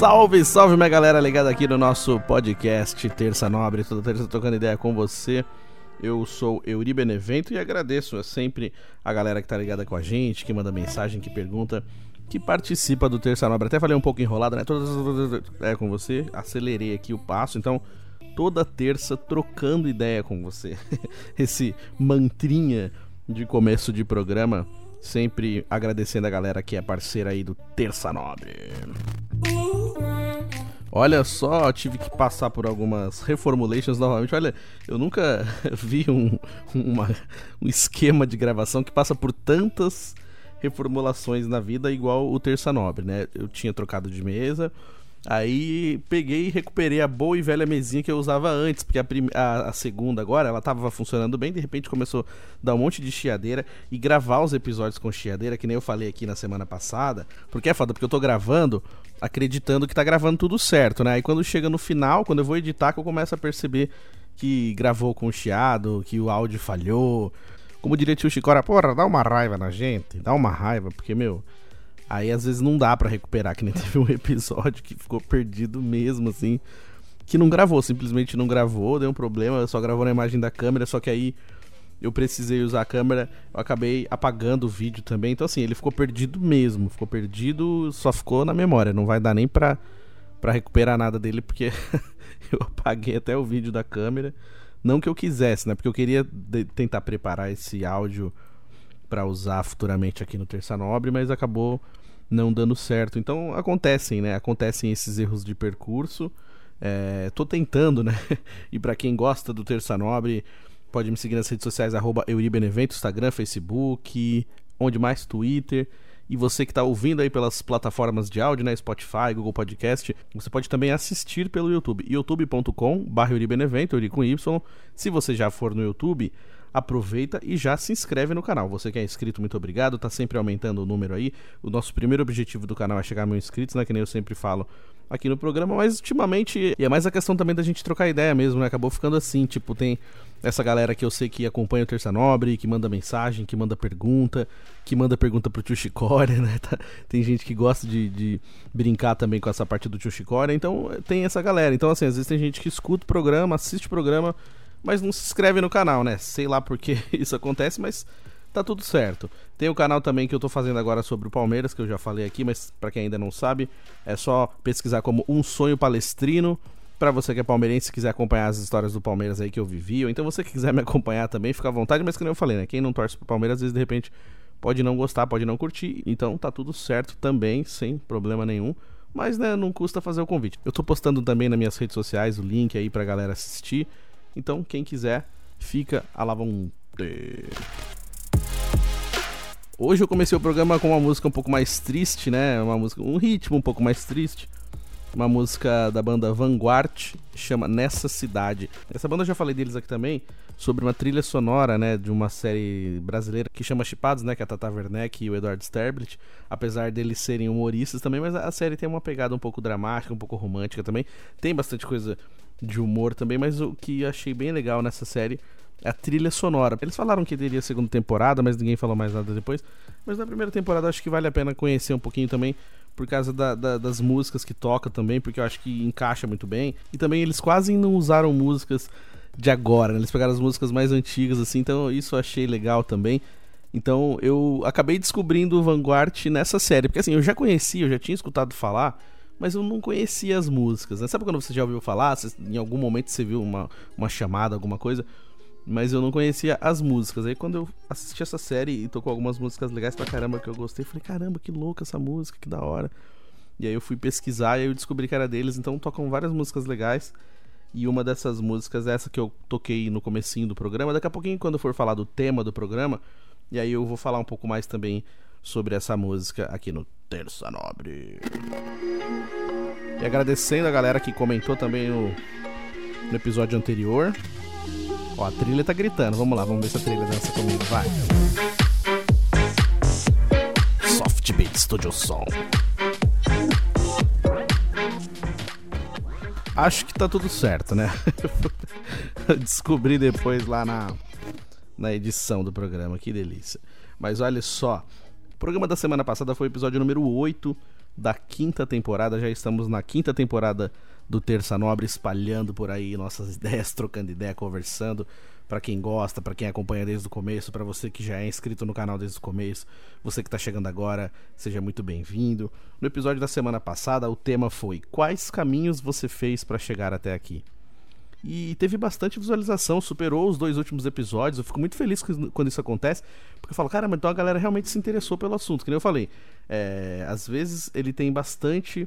Salve, salve minha galera ligada aqui no nosso podcast Terça Nobre, toda terça trocando ideia com você. Eu sou Euri Benevento e agradeço sempre a galera que tá ligada com a gente, que manda mensagem, que pergunta, que participa do Terça Nobre. Até falei um pouco enrolado, né? Todas é com você, acelerei aqui o passo, então toda terça trocando ideia com você. Esse mantrinha de começo de programa, sempre agradecendo a galera que é parceira aí do Terça Nobre. Olha só, tive que passar por algumas reformulations novamente. Olha, eu nunca vi um, uma- um esquema de gravação que passa por tantas reformulações na vida igual o Terça Nobre, né? Eu tinha trocado de mesa, aí peguei e recuperei a boa e velha mesinha que eu usava antes, porque a, a- a segunda agora, ela tava funcionando bem, de repente começou a dar um monte de chiadeira e gravar os episódios com chiadeira, que nem eu falei aqui na semana passada, porque é foda, porque eu tô gravando acreditando que tá gravando tudo certo, né? Aí quando chega no final, quando eu vou editar, que eu começo a perceber que gravou com chiado, que o áudio falhou. Como diria tio Chicora, porra, dá uma raiva na gente, dá uma raiva, porque, meu, aí às vezes não dá pra recuperar, que nem teve um episódio que ficou perdido mesmo, assim, que não gravou, simplesmente não gravou, deu um problema, só gravou na imagem da câmera, só que aí eu precisei usar a câmera, eu acabei apagando o vídeo também. Então, assim, ele ficou perdido mesmo. Ficou perdido, só ficou na memória. Não vai dar nem pra, pra recuperar nada dele, porque eu apaguei até o vídeo da câmera. Não que eu quisesse, né? Porque eu queria tentar preparar esse áudio pra usar futuramente aqui no Terça Nobre, mas acabou não dando certo. Então acontecem, né? Acontecem esses erros de percurso. É, tô tentando, né? e pra quem gosta do Terça Nobre, pode me seguir nas redes sociais, arroba Euribenevento, Instagram, Facebook, onde mais? Twitter. E você que está ouvindo aí pelas plataformas de áudio, né? Spotify, Google Podcast, você pode também assistir pelo YouTube. youtube.com barra Euribenevento, Euri com Y. Se você já for no YouTube, aproveita e já se inscreve no canal. Você que é inscrito, muito obrigado. Tá sempre aumentando o número aí. O nosso primeiro objetivo do canal é chegar a mil inscritos, né? Que nem eu sempre falo aqui no programa, mas ultimamente, e é mais a questão também da gente trocar ideia mesmo, né? Acabou ficando assim, tipo, tem essa galera que eu sei que acompanha o Terça Nobre, que manda mensagem, que manda pergunta, que manda pergunta pro Tio Chicória, né? Tá- Tem gente que gosta de, de brincar também com essa parte do Tio Chicória, então tem essa galera. Então, assim, às vezes tem gente que escuta o programa, assiste o programa, mas não se inscreve no canal, né? Sei lá por que isso acontece, mas tá tudo certo. Tem o canal também que eu tô fazendo agora sobre o Palmeiras, que eu já falei aqui, mas pra quem ainda não sabe, é só pesquisar como Um Sonho Palestrino. Pra você que é palmeirense quiser acompanhar as histórias do Palmeiras aí que eu vivi, ou então você que quiser me acompanhar também, fica à vontade, mas que eu falei, né? Quem não torce pro Palmeiras, às vezes de repente pode não gostar, pode não curtir, então tá tudo certo também, sem problema nenhum. Mas, né, não custa fazer o convite. Eu tô postando também nas minhas redes sociais o link aí pra galera assistir. Então, quem quiser, fica à la vontade. Hoje eu comecei o programa com uma música um pouco mais triste, né? Uma música, um ritmo um pouco mais triste. Uma música da banda Vanguard, chama Nessa Cidade. Essa banda eu já falei deles aqui também, sobre uma trilha sonora, né, de uma série brasileira que chama Chipados, né, que é a Tata Werneck e o Eduardo Sterblit, apesar deles serem humoristas também, mas a série tem uma pegada um pouco dramática, um pouco romântica também. Tem bastante coisa de humor também, mas o que achei bem legal nessa série é a trilha sonora. Eles falaram que teria segunda temporada, mas ninguém falou mais nada depois. Mas na primeira temporada acho que vale a pena conhecer um pouquinho também, por causa da- da- das músicas que toca também, porque eu acho que encaixa muito bem. E também eles quase não usaram músicas de agora, né? Eles pegaram as músicas mais antigas, assim, então isso eu achei legal também. Então eu acabei descobrindo o Vanguard nessa série, porque assim, eu já conhecia, eu já tinha escutado falar, mas eu não conhecia as músicas, né? Sabe quando você já ouviu falar, você- em algum momento você viu uma, uma chamada, alguma coisa? mas eu não conhecia as músicas. Aí quando eu assisti essa série e tocou algumas músicas legais pra caramba que eu gostei, falei, caramba, que louca essa música, que da hora. E aí eu fui pesquisar e aí eu descobri que era deles, então tocam várias músicas legais. E uma dessas músicas é essa que eu toquei no comecinho do programa. Daqui a pouquinho, quando for falar do tema do programa, e aí eu vou falar um pouco mais também sobre essa música aqui no Terça Nobre. E agradecendo a galera que comentou também no, no episódio anterior. Ó, a trilha tá gritando. Vamos lá, vamos ver se a trilha dança comigo. Vai. Soft Beat Studio Som. Acho que tá tudo certo, né? Descobri depois lá na, na edição do programa, que delícia. Mas olha só, programa da semana passada foi o episódio número 8 da quinta temporada. Já estamos na quinta temporada do Terça Nobre, espalhando por aí nossas ideias, trocando ideia, conversando. Para quem gosta, para quem acompanha desde o começo, para você que já é inscrito no canal desde o começo, você que está chegando agora, seja muito bem-vindo. No episódio da semana passada, o tema foi: Quais caminhos você fez para chegar até aqui? E teve bastante visualização, superou os dois últimos episódios. Eu fico muito feliz quando isso acontece, porque eu falo, cara, mas então a galera realmente se interessou pelo assunto. Que nem eu falei, é, às vezes ele tem bastante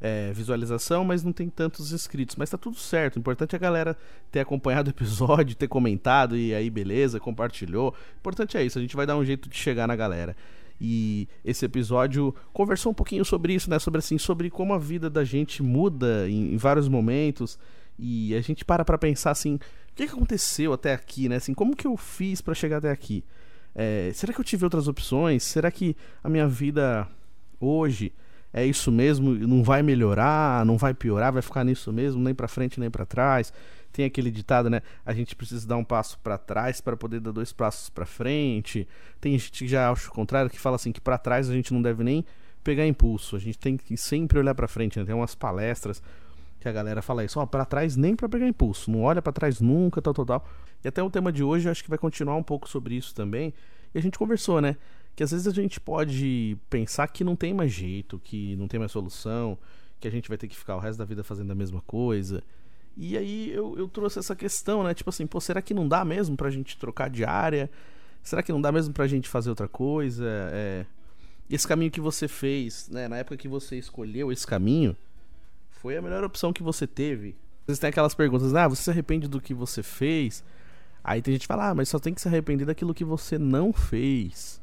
é, visualização, mas não tem tantos inscritos. Mas tá tudo certo. O importante é a galera ter acompanhado o episódio, ter comentado e aí beleza, compartilhou. O importante é isso, a gente vai dar um jeito de chegar na galera. E esse episódio conversou um pouquinho sobre isso, né? Sobre assim, sobre como a vida da gente muda em, em vários momentos. E a gente para pra pensar assim, o que, que aconteceu até aqui, né? Assim, como que eu fiz para chegar até aqui? É, será que eu tive outras opções? Será que a minha vida hoje é isso mesmo, não vai melhorar, não vai piorar, vai ficar nisso mesmo, nem para frente nem para trás. Tem aquele ditado, né? A gente precisa dar um passo para trás para poder dar dois passos para frente. Tem gente que já acha o contrário, que fala assim que para trás a gente não deve nem pegar impulso, a gente tem que sempre olhar para frente, né? Tem umas palestras que a galera fala isso, ó, para trás nem para pegar impulso, não olha para trás nunca, tal, tal, tal. E até o tema de hoje eu acho que vai continuar um pouco sobre isso também. E a gente conversou, né? que às vezes a gente pode pensar que não tem mais jeito, que não tem mais solução, que a gente vai ter que ficar o resto da vida fazendo a mesma coisa. E aí eu, eu trouxe essa questão, né? Tipo assim, pô, será que não dá mesmo pra gente trocar de área? Será que não dá mesmo pra gente fazer outra coisa? É... Esse caminho que você fez, né? Na época que você escolheu esse caminho, foi a melhor opção que você teve? Vezes tem aquelas perguntas, ah, você se arrepende do que você fez? Aí tem gente que fala, ah, mas só tem que se arrepender daquilo que você não fez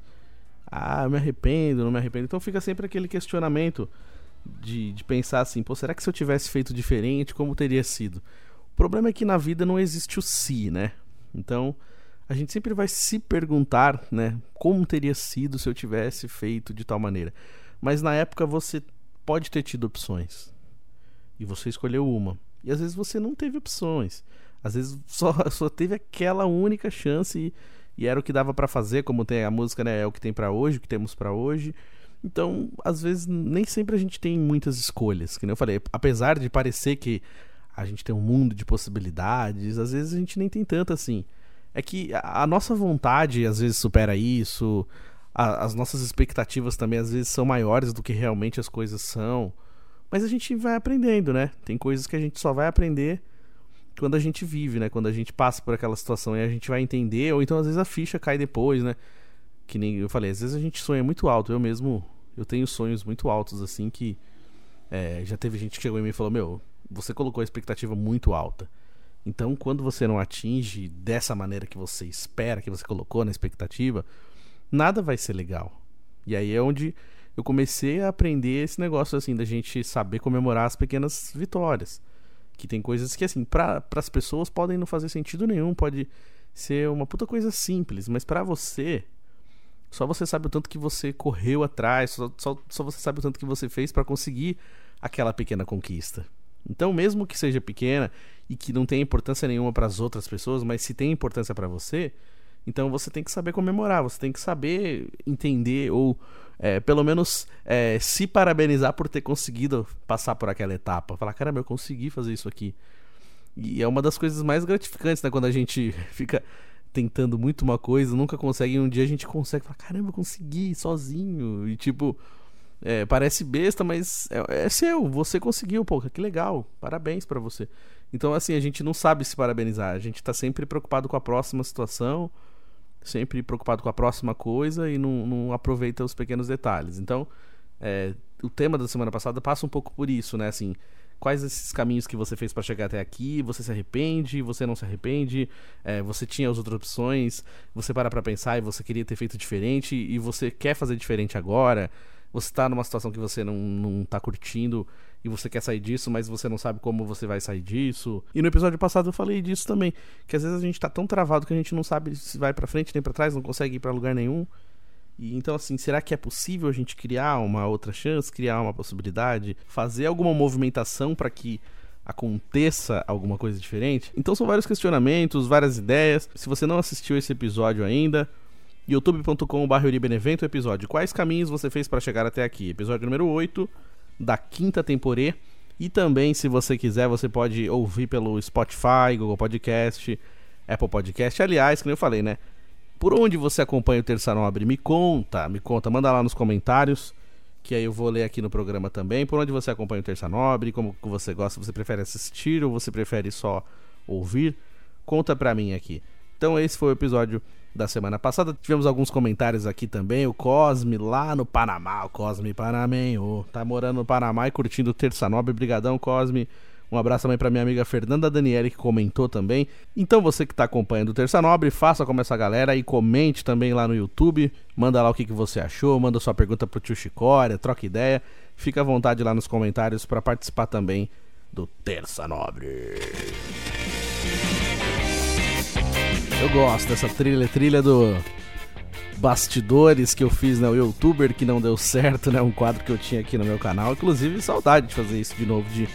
ah, me arrependo, não me arrependo. Então fica sempre aquele questionamento de, de pensar assim, pô, será que se eu tivesse feito diferente, como teria sido? O problema é que na vida não existe o si, né? Então a gente sempre vai se perguntar, né, como teria sido se eu tivesse feito de tal maneira. Mas na época você pode ter tido opções. E você escolheu uma. E às vezes você não teve opções. Às vezes só, só teve aquela única chance e e era o que dava para fazer, como tem a música, né, é o que tem para hoje, o que temos para hoje. Então, às vezes nem sempre a gente tem muitas escolhas, que nem eu falei, apesar de parecer que a gente tem um mundo de possibilidades, às vezes a gente nem tem tanto assim. É que a, nossa vontade às vezes supera isso, a, as nossas expectativas também às vezes são maiores do que realmente as coisas são. Mas a gente vai aprendendo, né? Tem coisas que a gente só vai aprender quando a gente vive, né? Quando a gente passa por aquela situação e a gente vai entender, ou então às vezes a ficha cai depois, né? Que nem eu falei, às vezes a gente sonha muito alto. Eu mesmo, eu tenho sonhos muito altos, assim, que é, já teve gente que chegou em mim e falou: Meu, você colocou a expectativa muito alta. Então, quando você não atinge dessa maneira que você espera, que você colocou na expectativa, nada vai ser legal. E aí é onde eu comecei a aprender esse negócio assim da gente saber comemorar as pequenas vitórias que tem coisas que, assim, para as pessoas podem não fazer sentido nenhum, pode ser uma puta coisa simples, mas para você, só você sabe o tanto que você correu atrás, só, só, só você sabe o tanto que você fez para conseguir aquela pequena conquista. Então, mesmo que seja pequena e que não tenha importância nenhuma para as outras pessoas, mas se tem importância para você, então você tem que saber comemorar, você tem que saber entender ou é, pelo menos é, se parabenizar por ter conseguido passar por aquela etapa. Falar, caramba, eu consegui fazer isso aqui. E é uma das coisas mais gratificantes, né? Quando a gente fica tentando muito uma coisa, nunca consegue, e um dia a gente consegue. Fala, caramba, eu consegui sozinho. E tipo, É, parece besta, mas é, é, seu, você conseguiu, pô, que legal, parabéns para você. Então, assim, a gente não sabe se parabenizar, a gente tá sempre preocupado com a próxima situação, sempre preocupado com a próxima coisa e não, não aproveita os pequenos detalhes. Então, é, o tema da semana passada passa um pouco por isso, né? Assim, quais esses caminhos que você fez para chegar até aqui, você se arrepende, você não se arrepende, é, você tinha as outras opções, você para pra pensar e você queria ter feito diferente e você quer fazer diferente agora, você tá numa situação que você não, não tá curtindo e você quer sair disso, mas você não sabe como você vai sair disso. E no episódio passado eu falei disso também, que às vezes a gente tá tão travado que a gente não sabe se vai para frente nem para trás, não consegue ir para lugar nenhum. E então, assim, será que é possível a gente criar uma outra chance, criar uma possibilidade, fazer alguma movimentação para que aconteça alguma coisa diferente? Então, são vários questionamentos, várias ideias. Se você não assistiu esse episódio ainda, youtube.com.br Benevento episódio. Quais caminhos você fez para chegar até aqui? Episódio número 8 da quinta temporada. E também, se você quiser, você pode ouvir pelo Spotify, Google Podcast, Apple Podcast. Aliás, como eu falei, né? Por onde você acompanha o Terça Nobre? Me conta, me conta, manda lá nos comentários, que aí eu vou ler aqui no programa também. Por onde você acompanha o Terça Nobre? Como você gosta? Você prefere assistir ou você prefere só ouvir? Conta pra mim aqui. Então esse foi o episódio da semana passada. Tivemos alguns comentários aqui também. O Cosme lá no Panamá, o Cosme Panamenho, tá morando no Panamá e curtindo Terça Nobre. Brigadão, Cosme. Um abraço também para minha amiga Fernanda Daniele, que comentou também. Então, você que está acompanhando o Terça Nobre, faça como essa galera e comente também lá no YouTube. Manda lá o que, que você achou, manda sua pergunta pro tio Chicória, troca ideia. Fica à vontade lá nos comentários para participar também do Terça Nobre. Eu gosto dessa trilha, trilha do bastidores que eu fiz, né? O youtuber que não deu certo, né? Um quadro que eu tinha aqui no meu canal. Inclusive, saudade de fazer isso de novo, de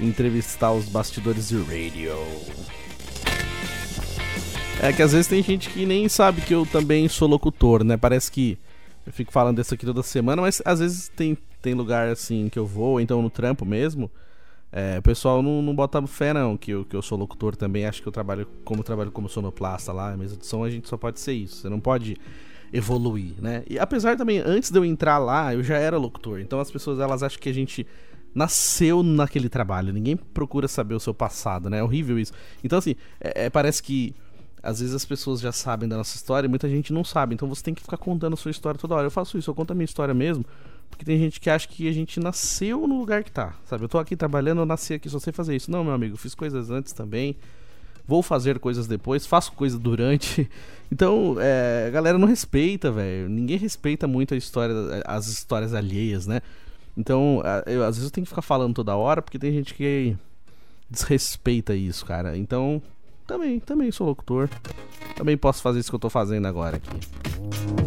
entrevistar os bastidores de radio. É que às vezes tem gente que nem sabe que eu também sou locutor, né? Parece que eu fico falando disso aqui toda semana, mas às vezes tem, tem lugar assim que eu vou, então no trampo mesmo. É, o pessoal não, não bota fé não que eu, que eu sou locutor também. Acho que eu trabalho como trabalho como sonoplasta lá, mesa de som, a gente só pode ser isso. Você não pode evoluir, né? E apesar também, antes de eu entrar lá, eu já era locutor. Então as pessoas elas acham que a gente nasceu naquele trabalho. Ninguém procura saber o seu passado, né? É horrível isso. Então, assim, é, é, parece que às vezes as pessoas já sabem da nossa história e muita gente não sabe. Então você tem que ficar contando a sua história toda hora. Eu faço isso, eu conto a minha história mesmo. Porque tem gente que acha que a gente nasceu no lugar que tá. Sabe? Eu tô aqui trabalhando, eu nasci aqui, só sei fazer isso. Não, meu amigo, fiz coisas antes também. Vou fazer coisas depois, faço coisa durante. Então, é, a galera não respeita, velho. Ninguém respeita muito a história, as histórias alheias, né? Então, eu, às vezes eu tenho que ficar falando toda hora, porque tem gente que desrespeita isso, cara. Então, também, também sou locutor. Também posso fazer isso que eu tô fazendo agora aqui.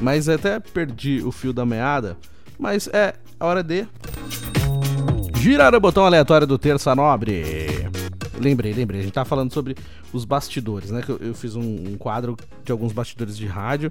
Mas até perdi o fio da meada. Mas é hora de. Girar o botão aleatório do Terça Nobre. Lembrei, lembrei. A gente tava falando sobre os bastidores, né? Que eu, eu fiz um, um quadro de alguns bastidores de rádio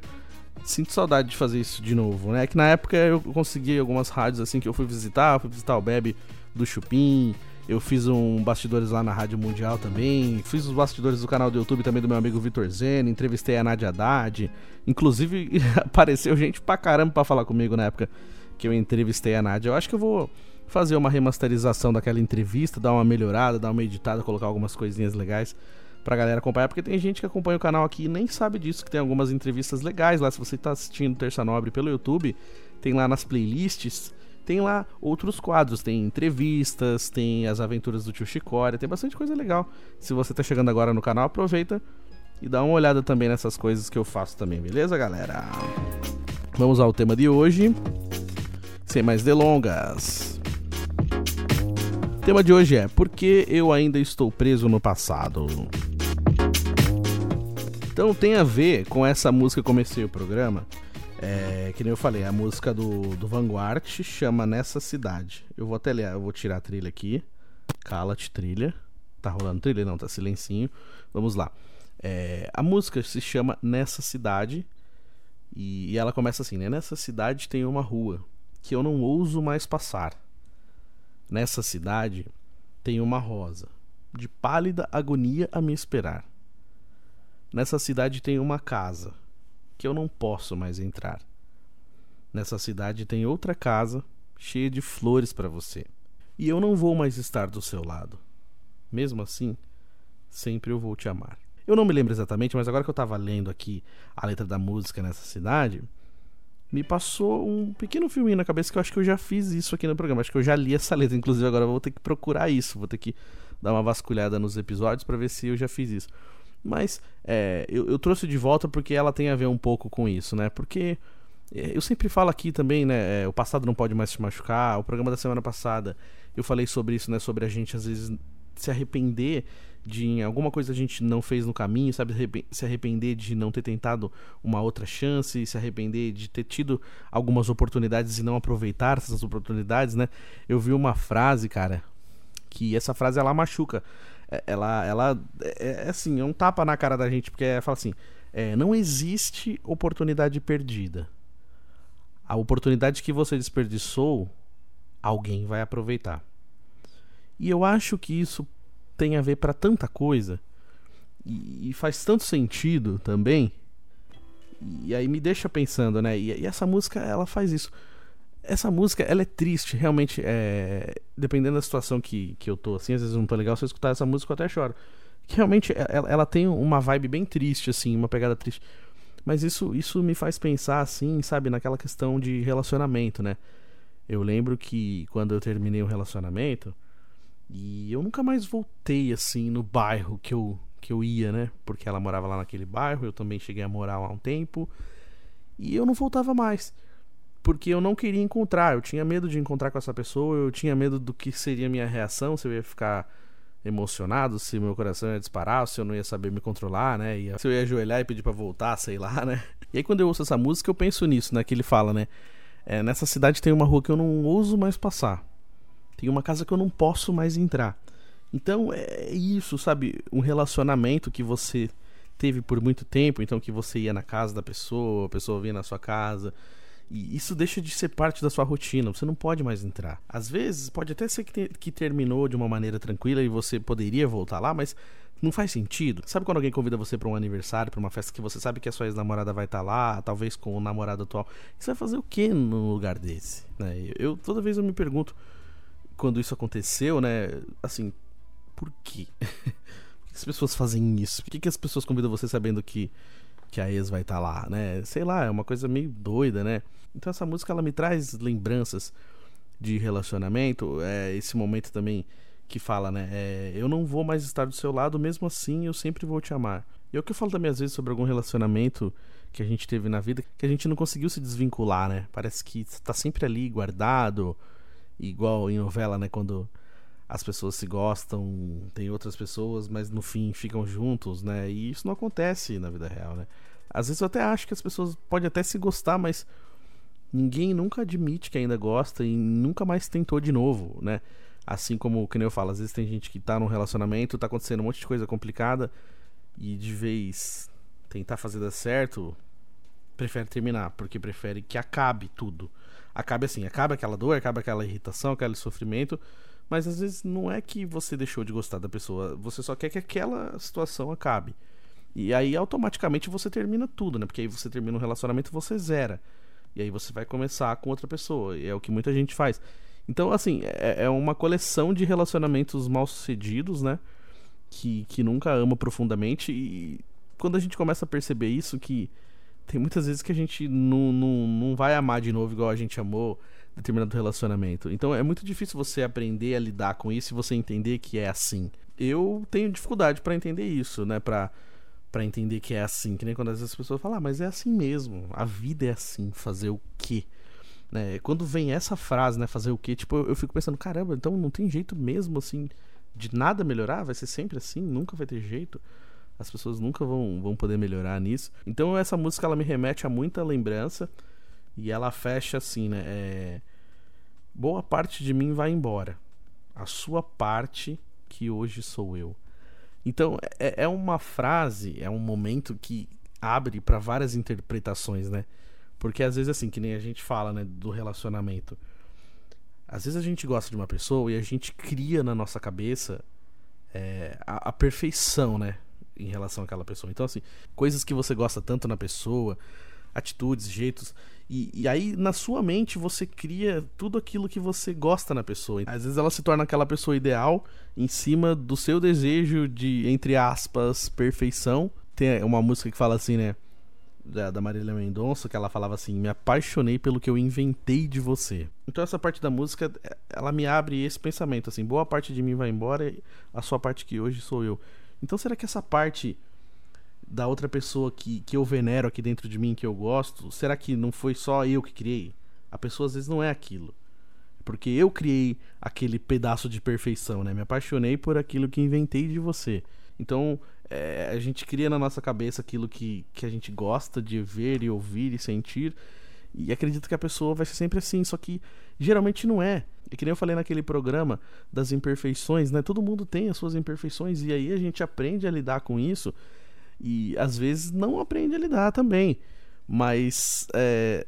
sinto saudade de fazer isso de novo, né? Que na época eu consegui algumas rádios assim que eu fui visitar, fui visitar o Bebe do Chupim, eu fiz um bastidores lá na Rádio Mundial também, fiz os bastidores do canal do YouTube também do meu amigo Vitor Zeno, entrevistei a Nadia Haddad, inclusive apareceu gente pra caramba pra falar comigo na época que eu entrevistei a Nadia. Eu acho que eu vou fazer uma remasterização daquela entrevista, dar uma melhorada, dar uma editada, colocar algumas coisinhas legais pra galera acompanhar, porque tem gente que acompanha o canal aqui e nem sabe disso, que tem algumas entrevistas legais lá. Se você tá assistindo Terça Nobre pelo YouTube, tem lá nas playlists, tem lá outros quadros, tem entrevistas, tem as aventuras do tio Chicória, tem bastante coisa legal. Se você tá chegando agora no canal, aproveita e dá uma olhada também nessas coisas que eu faço também, beleza, galera? Vamos ao tema de hoje. Sem mais delongas. O tema de hoje é Por que eu ainda estou preso no passado? Então tem a ver com essa música que comecei o programa. É, que nem eu falei, a música do, do Vanguard chama Nessa Cidade. Eu vou até ler, eu vou tirar a trilha aqui. Cala-te, trilha. Tá rolando trilha? Não, tá silencinho. Vamos lá. É, a música se chama Nessa Cidade. E, e ela começa assim, né? Nessa cidade tem uma rua que eu não ouso mais passar. Nessa cidade tem uma rosa, de pálida agonia a me esperar. Nessa cidade tem uma casa que eu não posso mais entrar. Nessa cidade tem outra casa cheia de flores para você. E eu não vou mais estar do seu lado. Mesmo assim, sempre eu vou te amar. Eu não me lembro exatamente, mas agora que eu tava lendo aqui a letra da música nessa cidade, me passou um pequeno filminho na cabeça que eu acho que eu já fiz isso aqui no programa. Acho que eu já li essa letra, inclusive agora eu vou ter que procurar isso, vou ter que dar uma vasculhada nos episódios para ver se eu já fiz isso. Mas é, eu, eu, trouxe de volta porque ela tem a ver um pouco com isso, né? Porque é, eu sempre falo aqui também, né? É, o passado não pode mais te machucar. O programa da semana passada eu falei sobre isso, né? Sobre a gente às vezes se arrepender de alguma coisa a gente não fez no caminho, sabe? Se arrepender de não ter tentado uma outra chance, se arrepender de ter tido algumas oportunidades e não aproveitar essas oportunidades, né? Eu vi uma frase, cara, que essa frase ela machuca. É, ela, ela é, é assim, é um tapa na cara da gente, porque ela fala assim: é, não existe oportunidade perdida. A oportunidade que você desperdiçou, alguém vai aproveitar. E eu acho que isso tem a ver para tanta coisa e, e, faz tanto sentido também. E aí me deixa pensando, né? E, e, essa música ela faz isso. Essa música ela é triste, realmente. É... Dependendo da situação que, que eu tô, assim, às vezes não tô legal. Se eu escutar essa música eu até choro. Que realmente ela, ela tem uma vibe bem triste, assim, uma pegada triste. Mas isso, isso me faz pensar, assim, sabe, naquela questão de relacionamento, né? Eu lembro que quando eu terminei o relacionamento, e eu nunca mais voltei assim no bairro que eu, que eu ia, né? Porque ela morava lá naquele bairro, eu também cheguei a morar lá um tempo. E eu não voltava mais. Porque eu não queria encontrar, eu tinha medo de encontrar com essa pessoa, eu tinha medo do que seria minha reação, se eu ia ficar emocionado, se meu coração ia disparar, se eu não ia saber me controlar, né? se eu ia ajoelhar e pedir para voltar, sei lá, né? E aí quando eu ouço essa música, eu penso nisso, né? Que ele fala, né? É, nessa cidade tem uma rua que eu não ouso mais passar. Tem uma casa que eu não posso mais entrar. Então é isso, sabe? Um relacionamento que você teve por muito tempo, então que você ia na casa da pessoa, a pessoa vinha na sua casa. E isso deixa de ser parte da sua rotina, você não pode mais entrar. Às vezes, pode até ser que, te, que terminou de uma maneira tranquila e você poderia voltar lá, mas não faz sentido. Sabe quando alguém convida você para um aniversário, para uma festa que você sabe que a sua ex-namorada vai estar tá lá, talvez com o namorado atual? Você vai fazer o que num lugar desse? Né? Eu toda vez eu me pergunto, quando isso aconteceu, né? Assim, por quê? por que as pessoas fazem isso? Por que, que as pessoas convidam você sabendo que, que a ex vai estar tá lá, né? Sei lá, é uma coisa meio doida, né? Então essa música ela me traz lembranças de relacionamento, é esse momento também que fala, né? É, eu não vou mais estar do seu lado, mesmo assim eu sempre vou te amar. E é o que eu falo também às vezes sobre algum relacionamento que a gente teve na vida, que a gente não conseguiu se desvincular, né? Parece que está sempre ali guardado, igual em novela, né? Quando as pessoas se gostam, tem outras pessoas, mas no fim ficam juntos, né? E isso não acontece na vida real, né? Às vezes eu até acho que as pessoas podem até se gostar, mas ninguém nunca admite que ainda gosta e nunca mais tentou de novo, né? Assim como, que nem eu falo, às vezes tem gente que tá num relacionamento, tá acontecendo um monte de coisa complicada e de vez tentar fazer dar certo, prefere terminar, porque prefere que acabe tudo acabe assim, acaba aquela dor, acaba aquela irritação, aquele sofrimento, mas às vezes não é que você deixou de gostar da pessoa, você só quer que aquela situação acabe. E aí automaticamente você termina tudo, né? Porque aí você termina um relacionamento você zera. E aí você vai começar com outra pessoa. E é o que muita gente faz. Então, assim, é, é uma coleção de relacionamentos mal sucedidos, né? Que, que nunca ama profundamente. E quando a gente começa a perceber isso, que tem muitas vezes que a gente não, não, não vai amar de novo igual a gente amou determinado relacionamento. Então é muito difícil você aprender a lidar com isso e você entender que é assim. Eu tenho dificuldade para entender isso, né? Pra, pra entender que é assim. Que nem quando às vezes as pessoas falam, ah, mas é assim mesmo. A vida é assim. Fazer o quê? Né? Quando vem essa frase, né? Fazer o quê? Tipo, eu, eu fico pensando, caramba, então não tem jeito mesmo assim de nada melhorar? Vai ser sempre assim? Nunca vai ter jeito? As pessoas nunca vão, vão poder melhorar nisso. Então essa música ela me remete a muita lembrança e ela fecha assim, né? É... Boa parte de mim vai embora. A sua parte que hoje sou eu. Então é, é uma frase, é um momento que abre para várias interpretações, né? Porque às vezes assim, que nem a gente fala, né, do relacionamento. Às vezes a gente gosta de uma pessoa e a gente cria na nossa cabeça é, a, a perfeição, né? em relação àquela pessoa. Então, assim, coisas que você gosta tanto na pessoa, atitudes, jeitos. E, e, aí, na sua mente, você cria tudo aquilo que você gosta na pessoa. Às vezes ela se torna aquela pessoa ideal em cima do seu desejo de, entre aspas, perfeição. Tem uma música que fala assim, né? Da, Marília Mendonça, que ela falava assim: Me apaixonei pelo que eu inventei de você. Então, essa parte da música, ela me abre esse pensamento: assim, boa parte de mim vai embora, a sua parte que hoje sou eu. Então, será que essa parte da outra pessoa que, que eu venero aqui dentro de mim, que eu gosto, será que não foi só eu que criei? A pessoa às vezes não é aquilo. Porque eu criei aquele pedaço de perfeição, né? Me apaixonei por aquilo que inventei de você. Então, é, a gente cria na nossa cabeça aquilo que, que a gente gosta de ver e ouvir e sentir. E acredito que a pessoa vai ser sempre assim, só que geralmente não é. E que nem eu falei naquele programa das imperfeições, né? Todo mundo tem as suas imperfeições e aí a gente aprende a lidar com isso e às vezes não aprende a lidar também. Mas é,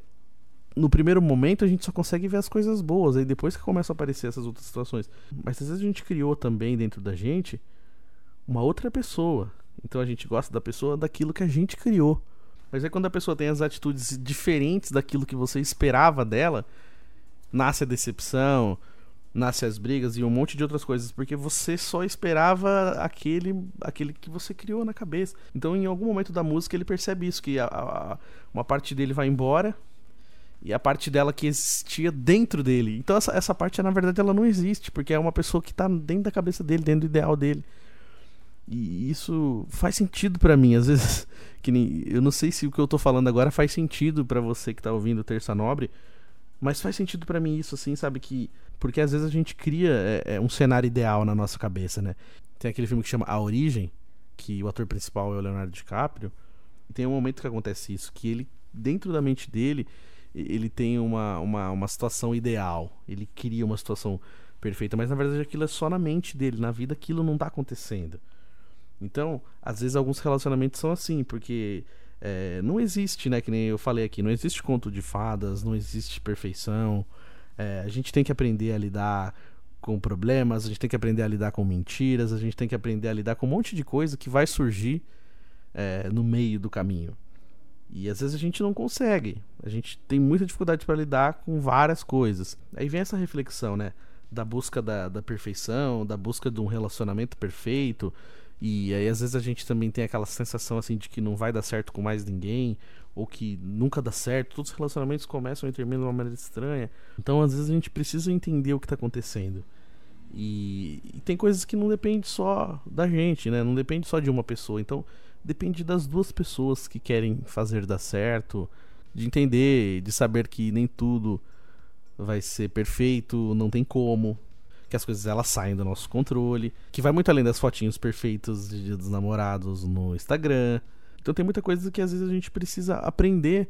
no primeiro momento a gente só consegue ver as coisas boas, aí depois que começam a aparecer essas outras situações. Mas às vezes a gente criou também dentro da gente uma outra pessoa. Então a gente gosta da pessoa daquilo que a gente criou. Mas aí quando a pessoa tem as atitudes diferentes daquilo que você esperava dela, nasce a decepção, nasce as brigas e um monte de outras coisas, porque você só esperava aquele, aquele que você criou na cabeça. Então, em algum momento da música, ele percebe isso, que a, a, uma parte dele vai embora e a parte dela que existia dentro dele. Então, essa, essa parte, na verdade, ela não existe, porque é uma pessoa que está dentro da cabeça dele, dentro do ideal dele. E isso faz sentido para mim, às vezes, que nem, eu não sei se o que eu tô falando agora faz sentido para você que tá ouvindo Terça Nobre, mas faz sentido para mim isso, assim, sabe? Que. Porque às vezes a gente cria é, é, um cenário ideal na nossa cabeça, né? Tem aquele filme que chama A Origem, que o ator principal é o Leonardo DiCaprio. E tem um momento que acontece isso, que ele, dentro da mente dele, ele tem uma, uma, uma situação ideal. Ele cria uma situação perfeita, mas na verdade aquilo é só na mente dele. Na vida aquilo não tá acontecendo. Então, às vezes alguns relacionamentos são assim, porque é, não existe, né? Que nem eu falei aqui, não existe conto de fadas, não existe perfeição. É, a gente tem que aprender a lidar com problemas, a gente tem que aprender a lidar com mentiras, a gente tem que aprender a lidar com um monte de coisa que vai surgir é, no meio do caminho. E às vezes a gente não consegue. A gente tem muita dificuldade para lidar com várias coisas. Aí vem essa reflexão, né? Da busca da, da perfeição, da busca de um relacionamento perfeito, e aí às vezes a gente também tem aquela sensação assim de que não vai dar certo com mais ninguém, ou que nunca dá certo, todos os relacionamentos começam e terminam de uma maneira estranha. Então às vezes a gente precisa entender o que está acontecendo. E, e, tem coisas que não depende só da gente, né? Não depende só de uma pessoa. Então depende das duas pessoas que querem fazer dar certo, de entender, de saber que nem tudo vai ser perfeito, não tem como que as coisas elas saem do nosso controle, que vai muito além das fotinhos perfeitos de Dia dos Namorados no Instagram. Então tem muita coisa que às vezes a gente precisa aprender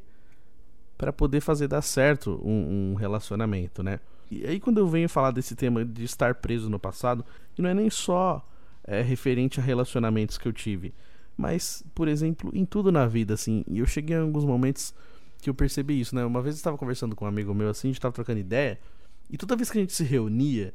para poder fazer dar certo um, um, relacionamento, né? E aí quando eu venho falar desse tema de estar preso no passado, que não é nem só é, referente a relacionamentos que eu tive, mas, por exemplo, em tudo na vida, assim. E eu cheguei em alguns momentos que eu percebi isso, né? Uma vez eu estava conversando com um amigo meu, assim, a gente estava trocando ideia, e toda vez que a gente se reunia,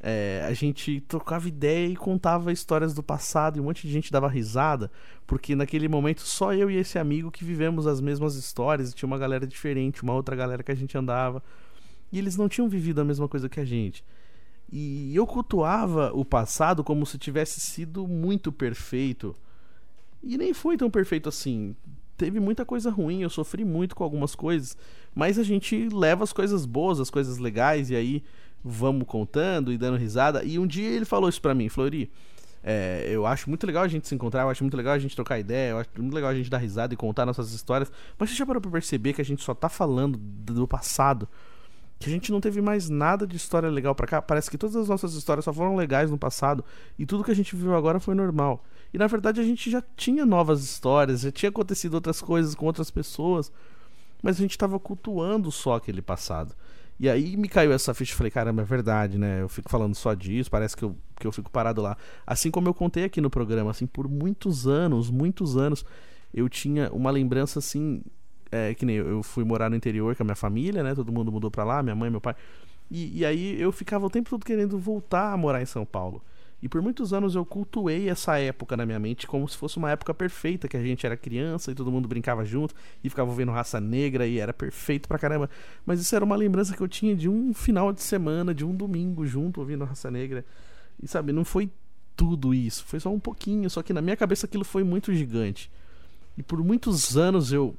é, a gente trocava ideia e contava histórias do passado e um monte de gente dava risada, porque naquele momento só eu e esse amigo que vivemos as mesmas histórias, tinha uma galera diferente, uma outra galera que a gente andava, e eles não tinham vivido a mesma coisa que a gente. E eu cultuava o passado como se tivesse sido muito perfeito. E nem foi tão perfeito assim. Teve muita coisa ruim, eu sofri muito com algumas coisas, mas a gente leva as coisas boas, as coisas legais, e aí vamos contando e dando risada. E um dia ele falou isso pra mim, Flori. É, eu acho muito legal a gente se encontrar, eu acho muito legal a gente trocar ideia, eu acho muito legal a gente dar risada e contar nossas histórias. Mas você já parou pra perceber que a gente só tá falando do passado? Que a gente não teve mais nada de história legal pra cá. Parece que todas as nossas histórias só foram legais no passado e tudo que a gente viu agora foi normal. E na verdade a gente já tinha novas histórias, já tinha acontecido outras coisas com outras pessoas, mas a gente tava cultuando só aquele passado. E aí me caiu essa ficha e falei, caramba, é verdade, né? Eu fico falando só disso, parece que eu, que eu fico parado lá. Assim como eu contei aqui no programa, assim, por muitos anos, muitos anos, eu tinha uma lembrança assim. É, que nem eu, fui morar no interior com a minha família, né? Todo mundo mudou pra lá, minha mãe, meu pai. E, e aí eu ficava o tempo todo querendo voltar a morar em São Paulo. E por muitos anos eu cultuei essa época na minha mente como se fosse uma época perfeita, que a gente era criança e todo mundo brincava junto e ficava vendo raça negra e era perfeito pra caramba. Mas isso era uma lembrança que eu tinha de um final de semana, de um domingo junto ouvindo raça negra. E sabe, não foi tudo isso, foi só um pouquinho, só que na minha cabeça aquilo foi muito gigante. E por muitos anos eu